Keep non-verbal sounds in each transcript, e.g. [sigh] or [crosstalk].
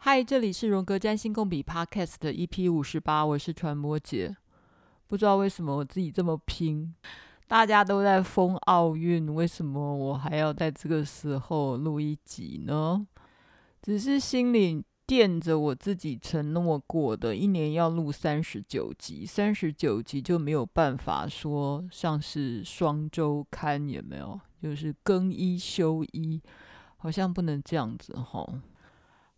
嗨，这里是荣格占星共笔 Podcast 的 EP 五十八，我是传播姐。不知道为什么我自己这么拼，大家都在封奥运，为什么我还要在这个时候录一集呢？只是心里垫着我自己承诺过的，一年要录三十九集，三十九集就没有办法说像是双周刊，有没有？就是更一休一，好像不能这样子吼。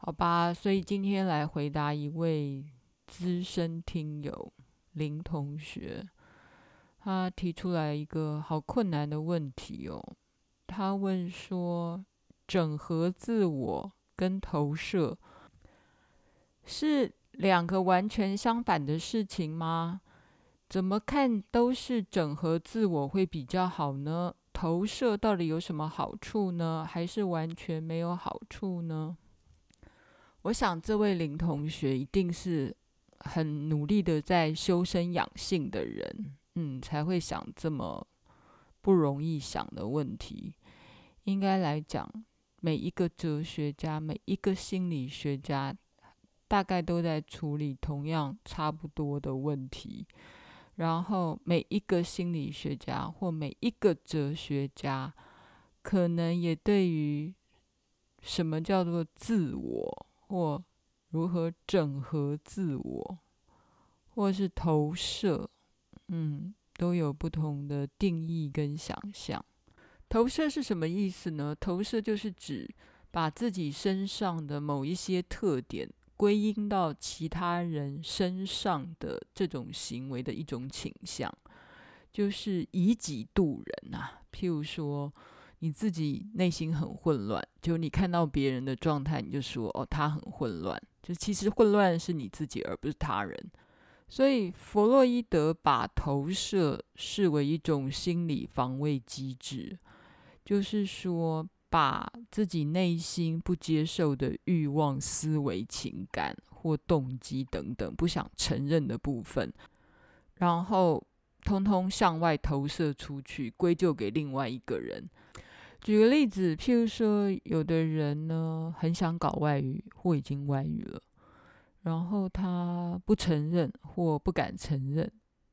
好吧，所以今天来回答一位资深听友林同学，他提出来一个好困难的问题哦。他问说：整合自我跟投射是两个完全相反的事情吗？怎么看都是整合自我会比较好呢？投射到底有什么好处呢？还是完全没有好处呢？我想这位林同学一定是很努力的在修身养性的人，嗯，才会想这么不容易想的问题。应该来讲，每一个哲学家、每一个心理学家，大概都在处理同样差不多的问题。然后，每一个心理学家或每一个哲学家，可能也对于什么叫做自我。或如何整合自我，或是投射，嗯，都有不同的定义跟想象。投射是什么意思呢？投射就是指把自己身上的某一些特点归因到其他人身上的这种行为的一种倾向，就是以己度人啊。譬如说。你自己内心很混乱，就你看到别人的状态，你就说哦，他很混乱。就其实混乱是你自己，而不是他人。所以弗洛伊德把投射视为一种心理防卫机制，就是说把自己内心不接受的欲望、思维、情感或动机等等不想承认的部分，然后通通向外投射出去，归咎给另外一个人。举个例子，譬如说，有的人呢很想搞外遇，或已经外遇了，然后他不承认或不敢承认，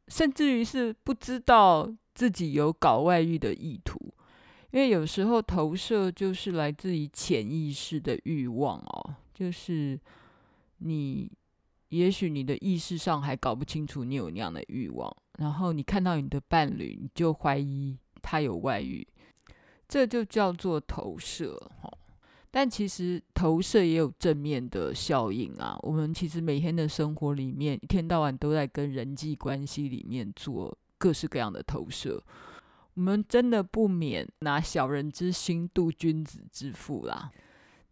甚至于是不知道自己有搞外遇的意图，因为有时候投射就是来自于潜意识的欲望哦，就是你也许你的意识上还搞不清楚你有那样的欲望，然后你看到你的伴侣，你就怀疑他有外遇。这就叫做投射，但其实投射也有正面的效应啊。我们其实每天的生活里面，一天到晚都在跟人际关系里面做各式各样的投射。我们真的不免拿小人之心度君子之腹啦。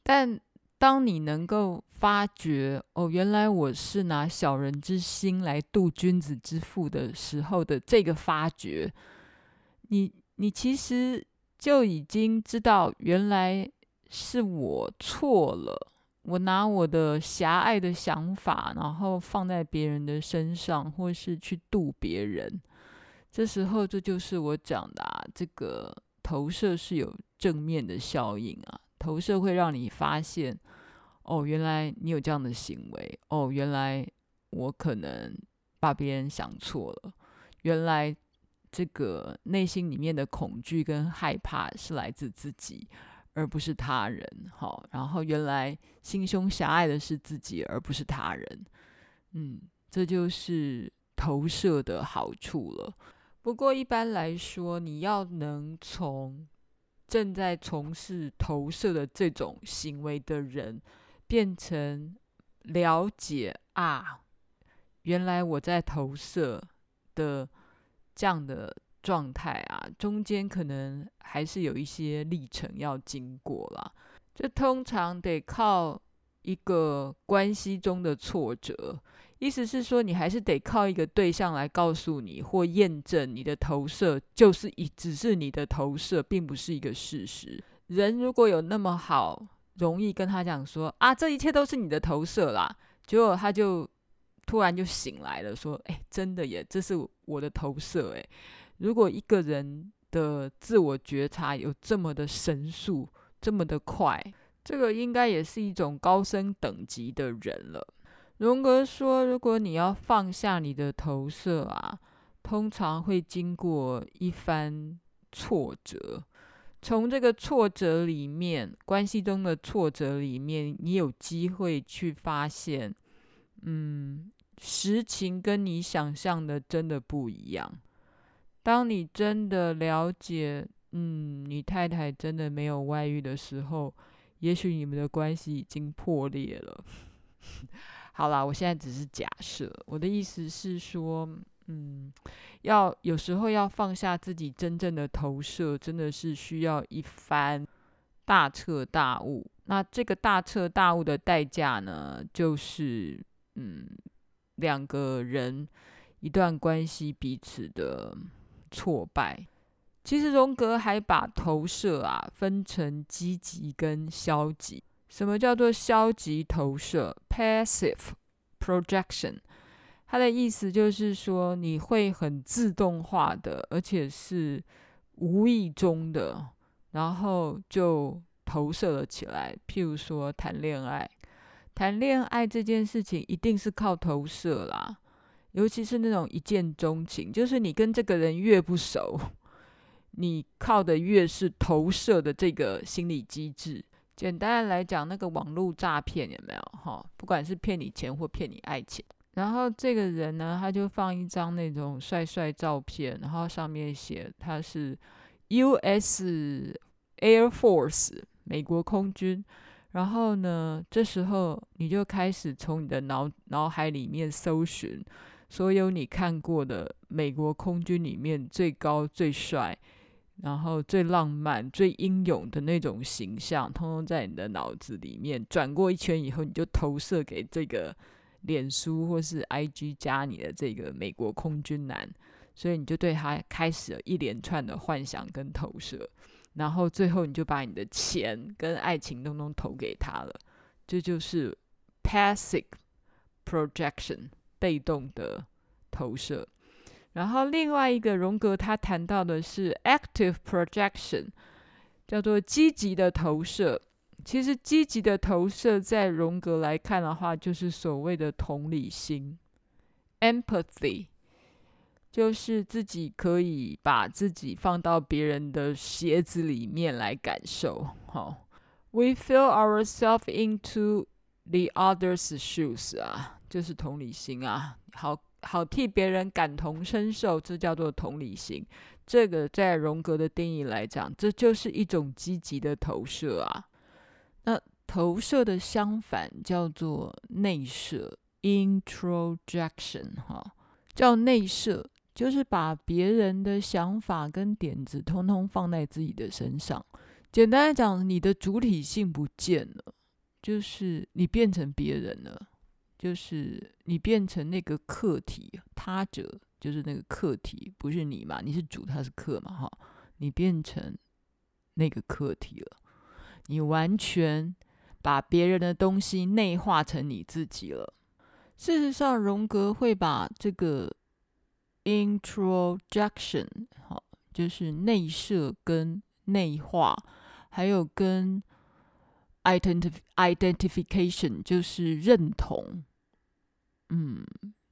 但当你能够发觉，哦，原来我是拿小人之心来度君子之腹的时候的这个发觉，你你其实。就已经知道原来是我错了，我拿我的狭隘的想法，然后放在别人的身上，或是去度别人。这时候，这就是我讲的啊，这个投射是有正面的效应啊。投射会让你发现，哦，原来你有这样的行为，哦，原来我可能把别人想错了，原来。这个内心里面的恐惧跟害怕是来自自己，而不是他人。好，然后原来心胸狭隘的是自己，而不是他人。嗯，这就是投射的好处了。不过一般来说，你要能从正在从事投射的这种行为的人，变成了解啊，原来我在投射的。这样的状态啊，中间可能还是有一些历程要经过啦。这通常得靠一个关系中的挫折，意思是说，你还是得靠一个对象来告诉你或验证你的投射就是一只是你的投射，并不是一个事实。人如果有那么好，容易跟他讲说啊，这一切都是你的投射啦，结果他就。突然就醒来了，说：“哎，真的耶，这是我的投射。”哎，如果一个人的自我觉察有这么的神速，这么的快，这个应该也是一种高深等级的人了。荣格说，如果你要放下你的投射啊，通常会经过一番挫折。从这个挫折里面，关系中的挫折里面，你有机会去发现，嗯，实情跟你想象的真的不一样。当你真的了解，嗯，你太太真的没有外遇的时候，也许你们的关系已经破裂了。[laughs] 好啦，我现在只是假设，我的意思是说。嗯，要有时候要放下自己真正的投射，真的是需要一番大彻大悟。那这个大彻大悟的代价呢，就是嗯，两个人一段关系彼此的挫败。其实荣格还把投射啊分成积极跟消极。什么叫做消极投射？Passive projection。他的意思就是说，你会很自动化的，而且是无意中的，然后就投射了起来。譬如说谈恋爱，谈恋爱这件事情一定是靠投射啦，尤其是那种一见钟情，就是你跟这个人越不熟，你靠的越是投射的这个心理机制。简单的来讲，那个网络诈骗有没有？哈，不管是骗你钱或骗你爱情。然后这个人呢，他就放一张那种帅帅照片，然后上面写他是 U.S. Air Force 美国空军。然后呢，这时候你就开始从你的脑脑海里面搜寻所有你看过的美国空军里面最高、最帅，然后最浪漫、最英勇的那种形象，通通在你的脑子里面转过一圈以后，你就投射给这个。脸书或是 IG 加你的这个美国空军男，所以你就对他开始了一连串的幻想跟投射，然后最后你就把你的钱跟爱情通通投给他了，这就是 passive projection 被动的投射。然后另外一个荣格他谈到的是 active projection，叫做积极的投射。其实积极的投射，在荣格来看的话，就是所谓的同理心 （empathy），就是自己可以把自己放到别人的鞋子里面来感受。好，we feel ourselves into the other's shoes 啊，就是同理心啊，好好替别人感同身受，这叫做同理心。这个在荣格的定义来讲，这就是一种积极的投射啊。那投射的相反叫做内射 （introjection） 哈，叫内射，就是把别人的想法跟点子通通放在自己的身上。简单来讲，你的主体性不见了，就是你变成别人了，就是你变成那个客体，他者就是那个客体，不是你嘛？你是主，他是客嘛？哈，你变成那个客体了。你完全把别人的东西内化成你自己了。事实上，荣格会把这个 introjection 好，就是内射跟内化，还有跟 identif identification 就是认同，嗯，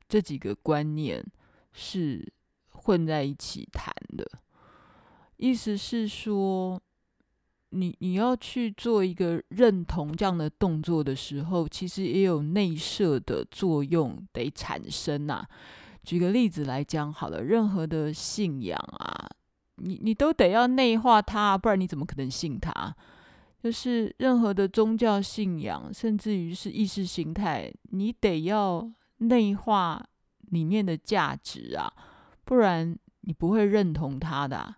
这几个观念是混在一起谈的。意思是说。你你要去做一个认同这样的动作的时候，其实也有内射的作用得产生呐。举个例子来讲好了，任何的信仰啊，你你都得要内化它，不然你怎么可能信它？就是任何的宗教信仰，甚至于是意识形态，你得要内化里面的价值啊，不然你不会认同它的。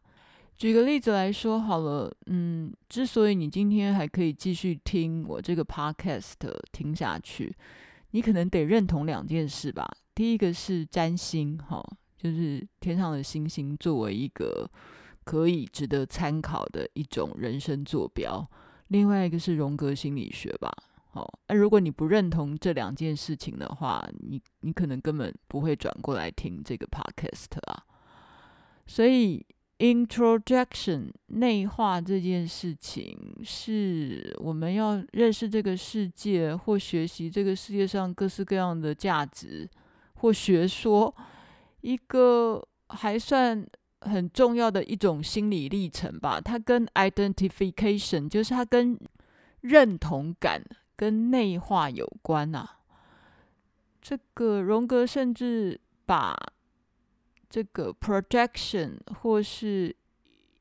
举个例子来说好了，嗯，之所以你今天还可以继续听我这个 podcast 听下去，你可能得认同两件事吧。第一个是占星，哈，就是天上的星星作为一个可以值得参考的一种人生坐标。另外一个是荣格心理学吧，好，那如果你不认同这两件事情的话，你你可能根本不会转过来听这个 podcast 啊。所以。introjection 内化这件事情，是我们要认识这个世界，或学习这个世界上各式各样的价值或学说，一个还算很重要的一种心理历程吧。它跟 identification，就是它跟认同感跟内化有关啊。这个荣格甚至把这个 projection 或是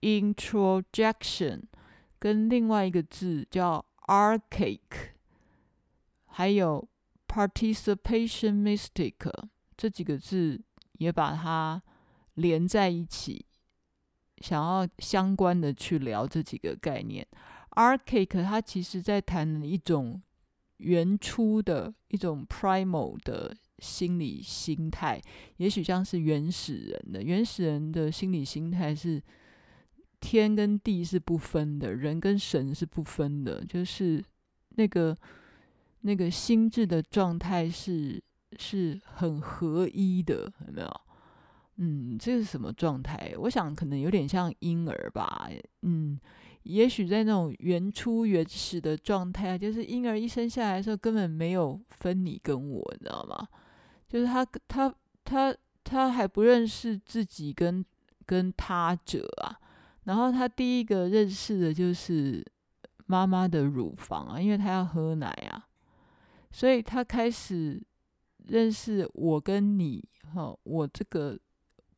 introjection 跟另外一个字叫 archaic，还有 participation mystic 这几个字也把它连在一起，想要相关的去聊这几个概念。archaic 它其实在谈一种原初的一种 primal 的。心理心态，也许像是原始人的原始人的心理心态是天跟地是不分的，人跟神是不分的，就是那个那个心智的状态是是很合一的，有没有？嗯，这是什么状态？我想可能有点像婴儿吧。嗯，也许在那种原初原始的状态，就是婴儿一生下来的时候根本没有分你跟我，你知道吗？就是他，他，他，他还不认识自己跟跟他者啊。然后他第一个认识的就是妈妈的乳房啊，因为他要喝奶啊，所以他开始认识我跟你，哈，我这个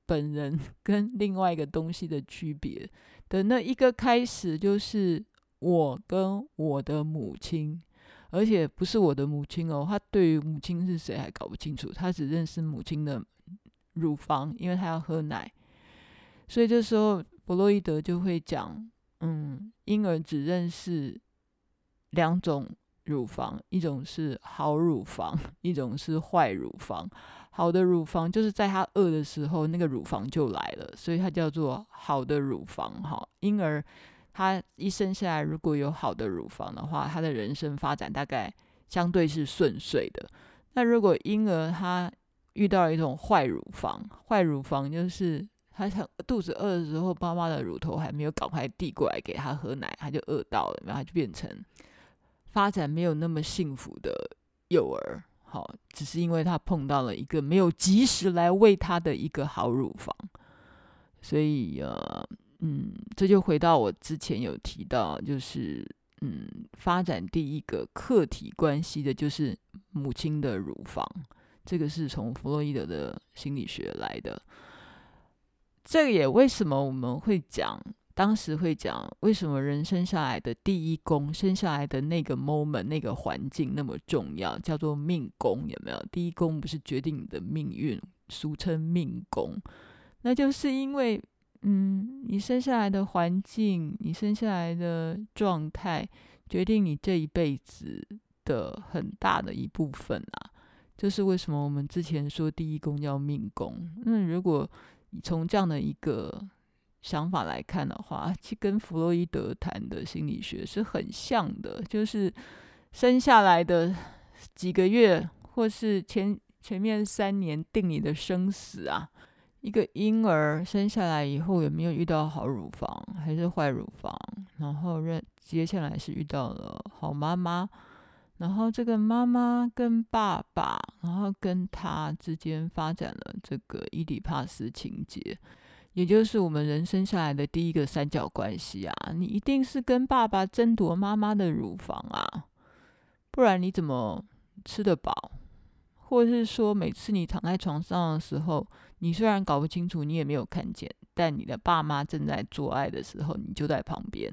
本人 [laughs] 跟另外一个东西的区别的那一个开始，就是我跟我的母亲。而且不是我的母亲哦，他对于母亲是谁还搞不清楚，他只认识母亲的乳房，因为他要喝奶。所以这时候弗洛伊德就会讲，嗯，婴儿只认识两种乳房，一种是好乳房，一种是坏乳房。好的乳房就是在他饿的时候，那个乳房就来了，所以它叫做好的乳房。哈，婴儿。他一生下来，如果有好的乳房的话，他的人生发展大概相对是顺遂的。那如果婴儿他遇到了一种坏乳房，坏乳房就是他想肚子饿的时候，妈妈的乳头还没有赶快递过来给他喝奶，他就饿到了，然后他就变成发展没有那么幸福的幼儿。好，只是因为他碰到了一个没有及时来喂他的一个好乳房，所以呃。嗯，这就回到我之前有提到，就是嗯，发展第一个客体关系的就是母亲的乳房，这个是从弗洛伊德的心理学来的。这个也为什么我们会讲，当时会讲为什么人生下来的第一宫，生下来的那个 moment 那个环境那么重要，叫做命宫，有没有？第一宫不是决定你的命运，俗称命宫，那就是因为。嗯，你生下来的环境，你生下来的状态，决定你这一辈子的很大的一部分啊。这是为什么我们之前说第一宫叫命宫。那如果从这样的一个想法来看的话，其实跟弗洛伊德谈的心理学是很像的，就是生下来的几个月，或是前前面三年定你的生死啊。一个婴儿生下来以后有没有遇到好乳房还是坏乳房？然后认接下来是遇到了好妈妈，然后这个妈妈跟爸爸，然后跟他之间发展了这个伊底帕斯情节，也就是我们人生下来的第一个三角关系啊！你一定是跟爸爸争夺妈妈的乳房啊，不然你怎么吃得饱？或者是说，每次你躺在床上的时候，你虽然搞不清楚，你也没有看见，但你的爸妈正在做爱的时候，你就在旁边。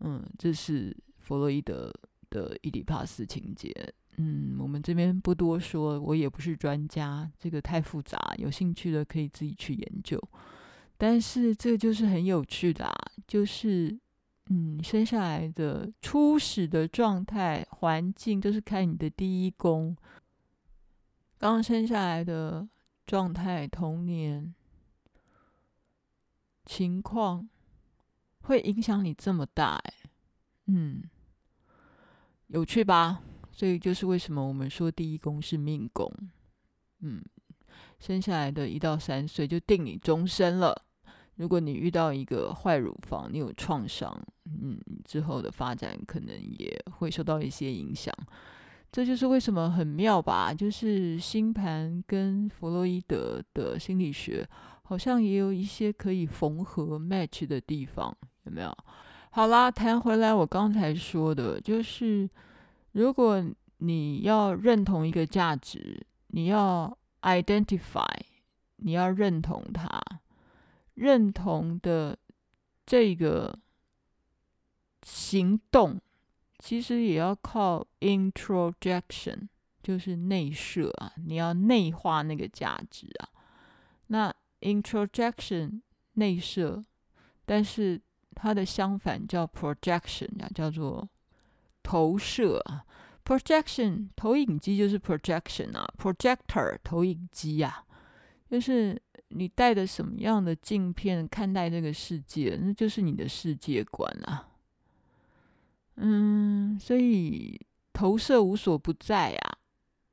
嗯，这是弗洛伊德的伊底帕斯情结。嗯，我们这边不多说，我也不是专家，这个太复杂，有兴趣的可以自己去研究。但是这就是很有趣的啊，就是嗯，生下来的初始的状态、环境，都是看你的第一宫。刚生下来的状态、童年情况，会影响你这么大哎，嗯，有趣吧？所以就是为什么我们说第一宫是命宫，嗯，生下来的一到三岁就定你终身了，如果你遇到一个坏乳房，你有创伤，嗯，之后的发展可能也会受到一些影响。这就是为什么很妙吧？就是星盘跟弗洛伊德的心理学好像也有一些可以缝合 match 的地方，有没有？好啦，谈回来，我刚才说的就是，如果你要认同一个价值，你要 identify，你要认同它。认同的这个行动，其实也要靠 introjection，就是内设啊，你要内化那个价值啊。那 introjection 内设，但是它的相反叫 projection 啊，叫做投射。projection 投影机就是 projection 啊，projector 投影机啊，就是。你带着什么样的镜片看待这个世界，那就是你的世界观啊。嗯，所以投射无所不在啊。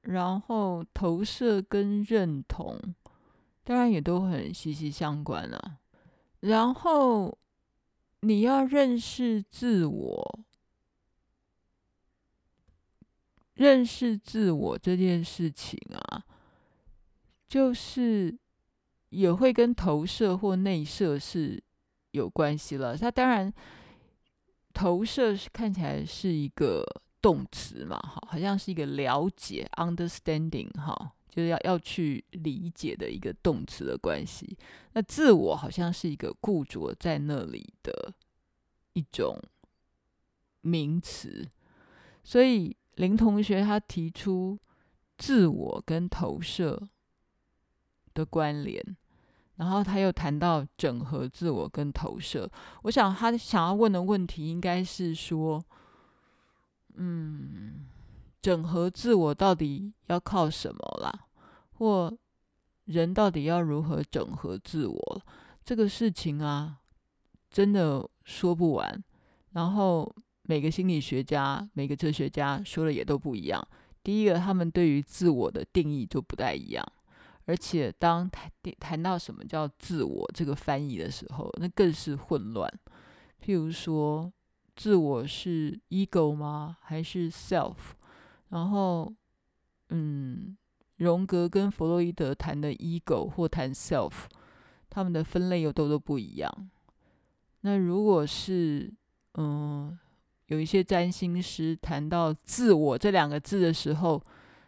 然后投射跟认同，当然也都很息息相关啊。然后你要认识自我，认识自我这件事情啊，就是。也会跟投射或内射是有关系了。它当然，投射是看起来是一个动词嘛，哈，好像是一个了解 （understanding） 哈，就是要要去理解的一个动词的关系。那自我好像是一个固着在那里的一种名词。所以林同学他提出自我跟投射的关联，然后他又谈到整合自我跟投射。我想他想要问的问题应该是说，嗯，整合自我到底要靠什么啦？或人到底要如何整合自我？这个事情啊，真的说不完。然后每个心理学家、每个哲学家说的也都不一样。第一个，他们对于自我的定义就不太一样。而且，当谈谈到什么叫自我这个翻译的时候，那更是混乱。譬如说，自我是 ego 吗？还是 self？然后，嗯，荣格跟弗洛伊德谈的 ego 或谈 self，他们的分类又都都不一样。那如果是，嗯，有一些占星师谈到自我这两个字的时候，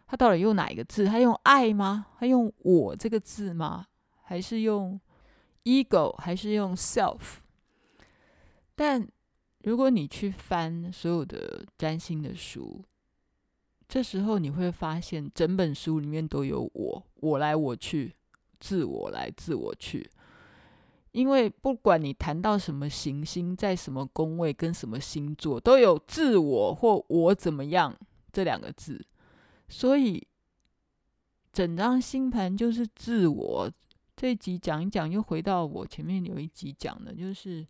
他到底用哪一个字？他用爱吗？他用我这个字吗？还是用 ego？还是用 self？但如果你去翻所有的占星的书，这时候你会发现，整本书里面都有我，我来我去，自我来自我去。因为不管你谈到什么行星，在什么宫位，跟什么星座，都有自我或我怎么样这两个字。所以，整张星盘就是自我。这一集讲一讲，又回到我前面有一集讲的，就是，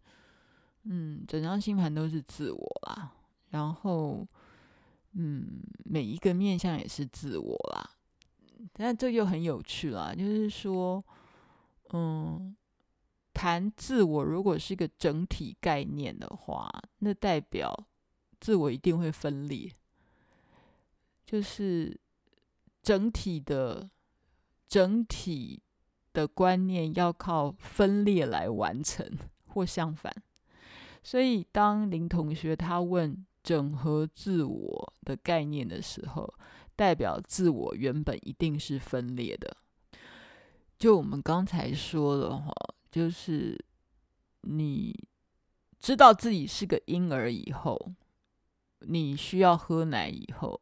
嗯，整张星盘都是自我啦。然后，嗯，每一个面向也是自我啦。但这又很有趣啦，就是说，嗯，谈自我如果是一个整体概念的话，那代表自我一定会分裂。就是整体的整体的观念要靠分裂来完成，[laughs] 或相反。所以，当林同学他问整合自我的概念的时候，代表自我原本一定是分裂的。就我们刚才说的哈，就是你知道自己是个婴儿以后，你需要喝奶以后。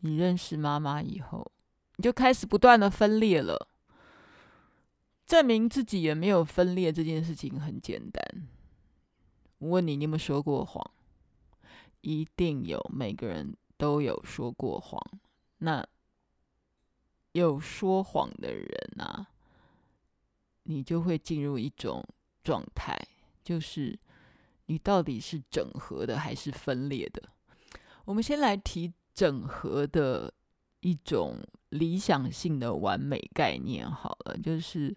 你认识妈妈以后，你就开始不断的分裂了。证明自己也没有分裂这件事情很简单。我问你，你有没有说过谎？一定有，每个人都有说过谎。那有说谎的人啊，你就会进入一种状态，就是你到底是整合的还是分裂的？我们先来提。整合的一种理想性的完美概念，好了，就是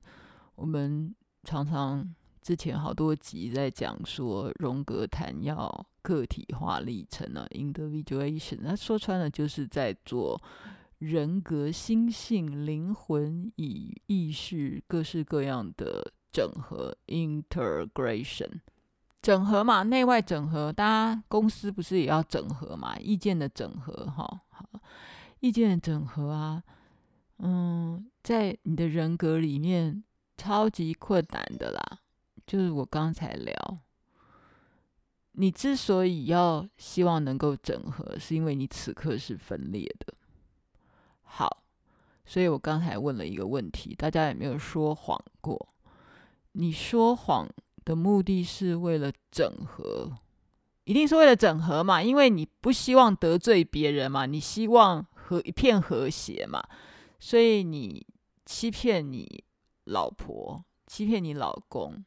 我们常常之前好多集在讲说，荣格谈要个体化历程呢，individuation，那说穿了就是在做人格、心性、灵魂与意识各式各样的整合 （integration）。整合嘛，内外整合，大家公司不是也要整合嘛？意见的整合，哈，好，意见的整合啊，嗯，在你的人格里面超级困难的啦。就是我刚才聊，你之所以要希望能够整合，是因为你此刻是分裂的。好，所以我刚才问了一个问题，大家有没有说谎过？你说谎的目的是为了整合，一定是为了整合嘛？因为你不希望得罪别人嘛，你希望和一片和谐嘛，所以你欺骗你老婆，欺骗你老公。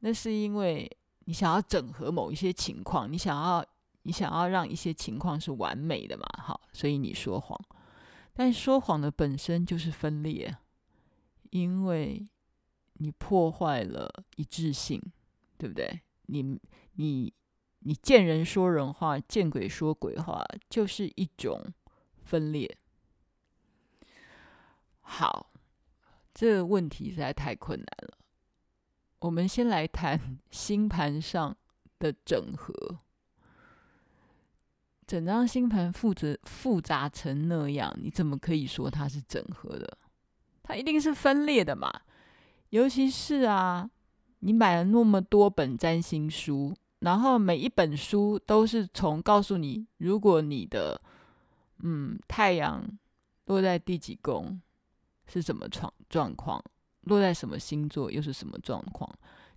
那是因为你想要整合某一些情况，你想要你想要让一些情况是完美的嘛？好，所以你说谎，但说谎的本身就是分裂，因为你破坏了一致性，对不对？你你你见人说人话，见鬼说鬼话，就是一种分裂。好，这个问题实在太困难了。我们先来谈 [laughs] 星盘上的整合。整张星盘复杂复杂成那样，你怎么可以说它是整合的？它一定是分裂的嘛。尤其是啊，你买了那么多本占星书，然后每一本书都是从告诉你，如果你的嗯太阳落在第几宫是什么状状况。落在什么星座又是什么状况？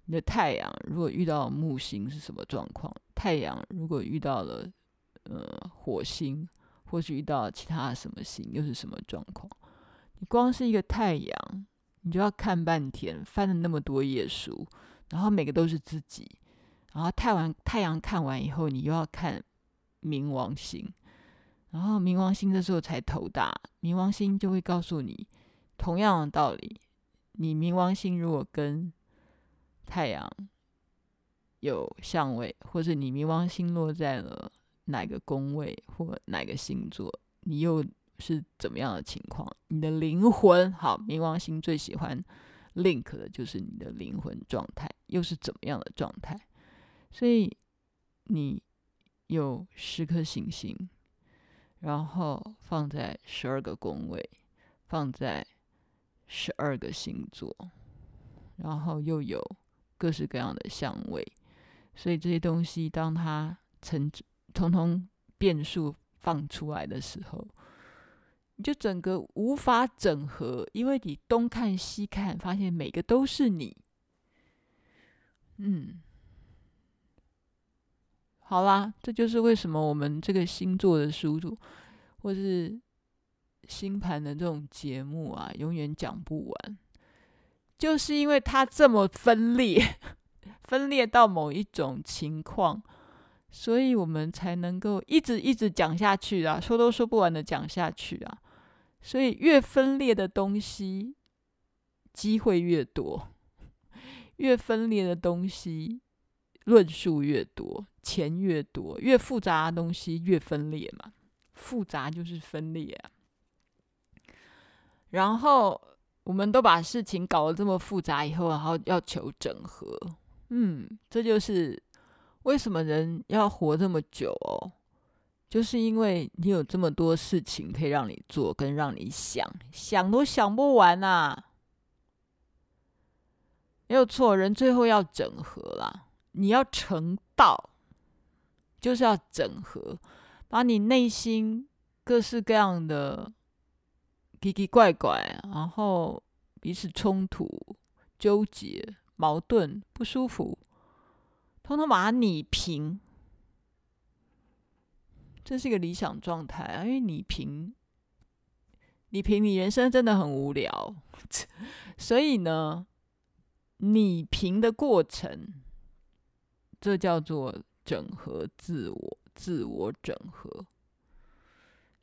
你的太阳如果遇到木星是什么状况？太阳如果遇到了呃火星，或是遇到其他什么星又是什么状况？你光是一个太阳，你就要看半天，翻了那么多页书，然后每个都是自己，然后太完太阳看完以后，你又要看冥王星，然后冥王星这时候才头大，冥王星就会告诉你同样的道理。你冥王星如果跟太阳有相位，或者你冥王星落在了哪个宫位或哪个星座，你又是怎么样的情况？你的灵魂好，冥王星最喜欢 link 的就是你的灵魂状态，又是怎么样的状态？所以你有十颗行星，然后放在十二个宫位，放在。十二个星座，然后又有各式各样的相位，所以这些东西当它成通通变数放出来的时候，你就整个无法整合，因为你东看西看，发现每个都是你。嗯，好啦，这就是为什么我们这个星座的书，或是。星盘的这种节目啊，永远讲不完，就是因为它这么分裂，[laughs] 分裂到某一种情况，所以我们才能够一直一直讲下去啊，说都说不完的讲下去啊。所以越分裂的东西，机会越多；越分裂的东西，论述越多，钱越多。越复杂的东西越分裂嘛，复杂就是分裂啊。然后我们都把事情搞得这么复杂以后，然后要求整合，嗯，这就是为什么人要活这么久哦，就是因为你有这么多事情可以让你做，跟让你想，想都想不完呐、啊。没有错，人最后要整合啦，你要成道，就是要整合，把你内心各式各样的。奇奇怪怪，然后彼此冲突、纠结、矛盾、不舒服，通通把它拟平。这是一个理想状态啊！因为拟平，拟平，你人生真的很无聊。[laughs] 所以呢，拟平的过程，这叫做整合自我，自我整合。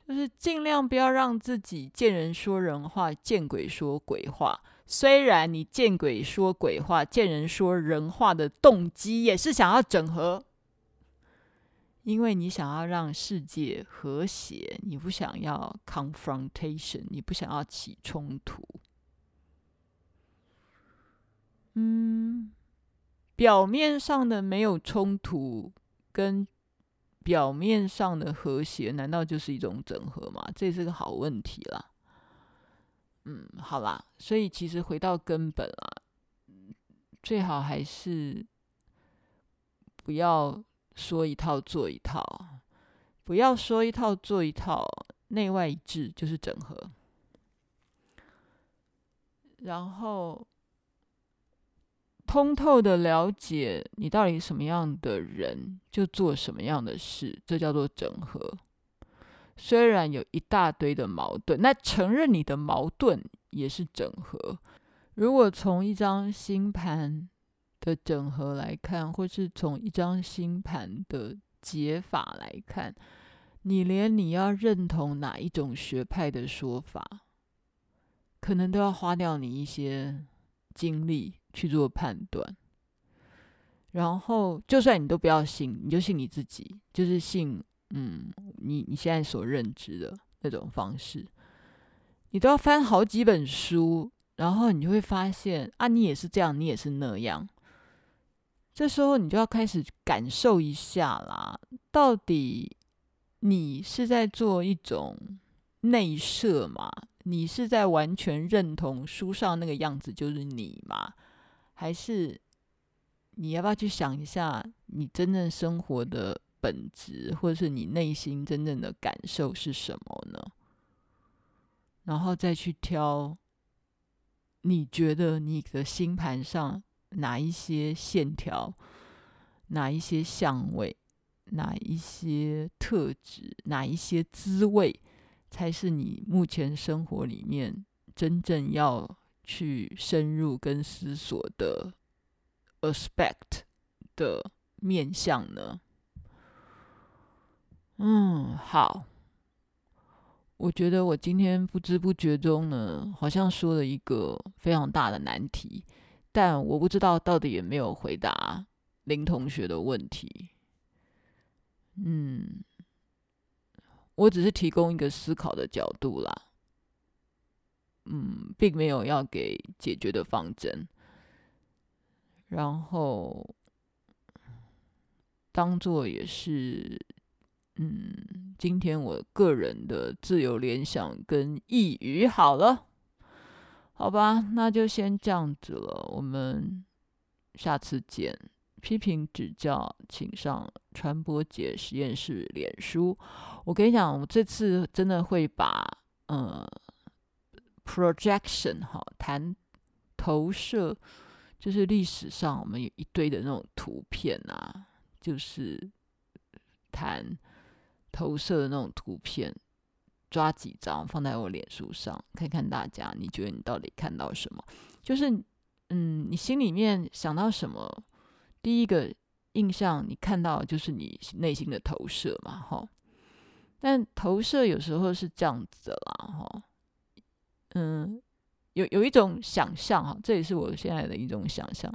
就是尽量不要让自己见人说人话，见鬼说鬼话。虽然你见鬼说鬼话，见人说人话的动机也是想要整合，因为你想要让世界和谐，你不想要 confrontation，你不想要起冲突。嗯，表面上的没有冲突，跟表面上的和谐，难道就是一种整合吗？这是个好问题啦。嗯，好啦，所以其实回到根本啊，最好还是不要说一套做一套，不要说一套做一套，内外一致就是整合，然后。通透的了解你到底什么样的人，就做什么样的事，这叫做整合。虽然有一大堆的矛盾，那承认你的矛盾也是整合。如果从一张星盘的整合来看，或是从一张星盘的解法来看，你连你要认同哪一种学派的说法，可能都要花掉你一些精力。去做判断，然后就算你都不要信，你就信你自己，就是信，嗯，你你现在所认知的那种方式，你都要翻好几本书，然后你就会发现啊，你也是这样，你也是那样。这时候你就要开始感受一下啦，到底你是在做一种内设吗？你是在完全认同书上那个样子就是你吗？还是你要不要去想一下，你真正生活的本质，或者是你内心真正的感受是什么呢？然后再去挑，你觉得你的星盘上哪一些线条、哪一些相位、哪一些特质、哪一些滋味，才是你目前生活里面真正要。去深入跟思索的 aspect 的面向呢？嗯，好。我觉得我今天不知不觉中呢，好像说了一个非常大的难题，但我不知道到底有没有回答林同学的问题。嗯，我只是提供一个思考的角度啦。嗯，并没有要给解决的方针，然后当做也是，嗯，今天我个人的自由联想跟意语好了，好吧，那就先这样子了，我们下次见。批评指教，请上传播节实验室脸书。我跟你讲，我这次真的会把，呃。Projection 哈，谈投射，就是历史上我们有一堆的那种图片啊，就是谈投射的那种图片，抓几张放在我脸书上，看看大家，你觉得你到底看到什么？就是嗯，你心里面想到什么，第一个印象你看到就是你内心的投射嘛，哈。但投射有时候是这样子的啦，哈。嗯，有有一种想象哈，这也是我现在的一种想象，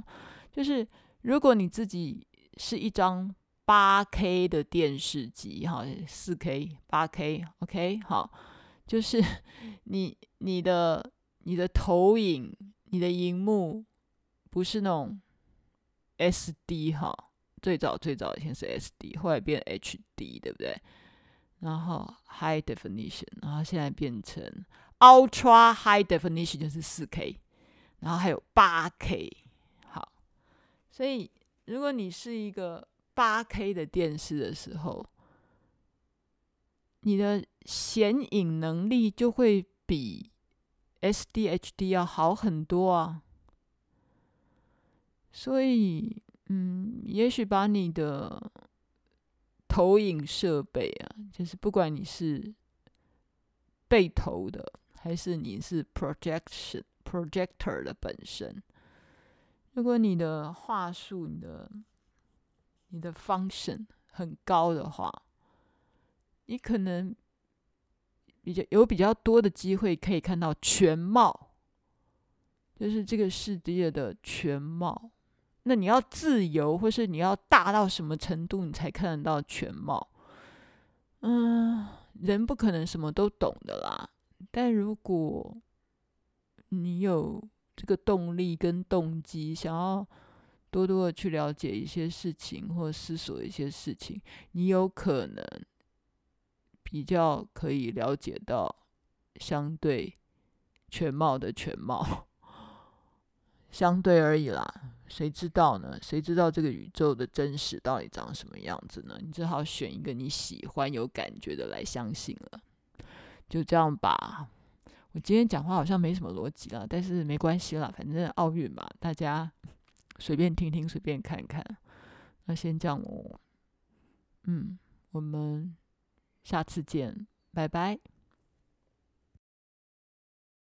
就是如果你自己是一张八 K 的电视机哈，四 K、八 K，OK，好，就是 [laughs] 你你的你的投影，你的荧幕不是那种 SD 哈，最早最早以前是 SD，后来变 HD，对不对？然后 High Definition，然后现在变成。Ultra High Definition 就是四 K，然后还有八 K。好，所以如果你是一个八 K 的电视的时候，你的显影能力就会比 SD/HD 要好很多啊。所以，嗯，也许把你的投影设备啊，就是不管你是被投的。还是你是 projection projector 的本身。如果你的话术、你的你的 function 很高的话，你可能比较有比较多的机会可以看到全貌，就是这个世界的全貌。那你要自由，或是你要大到什么程度，你才看得到全貌？嗯，人不可能什么都懂的啦。但如果你有这个动力跟动机，想要多多的去了解一些事情，或思索一些事情，你有可能比较可以了解到相对全貌的全貌。相对而已啦，谁知道呢？谁知道这个宇宙的真实到底长什么样子呢？你只好选一个你喜欢、有感觉的来相信了。就这样吧。我今天讲话好像没什么逻辑了，但是没关系啦，反正奥运嘛，大家随便听听，随便看看。那先这样哦。嗯，我们下次见，拜拜。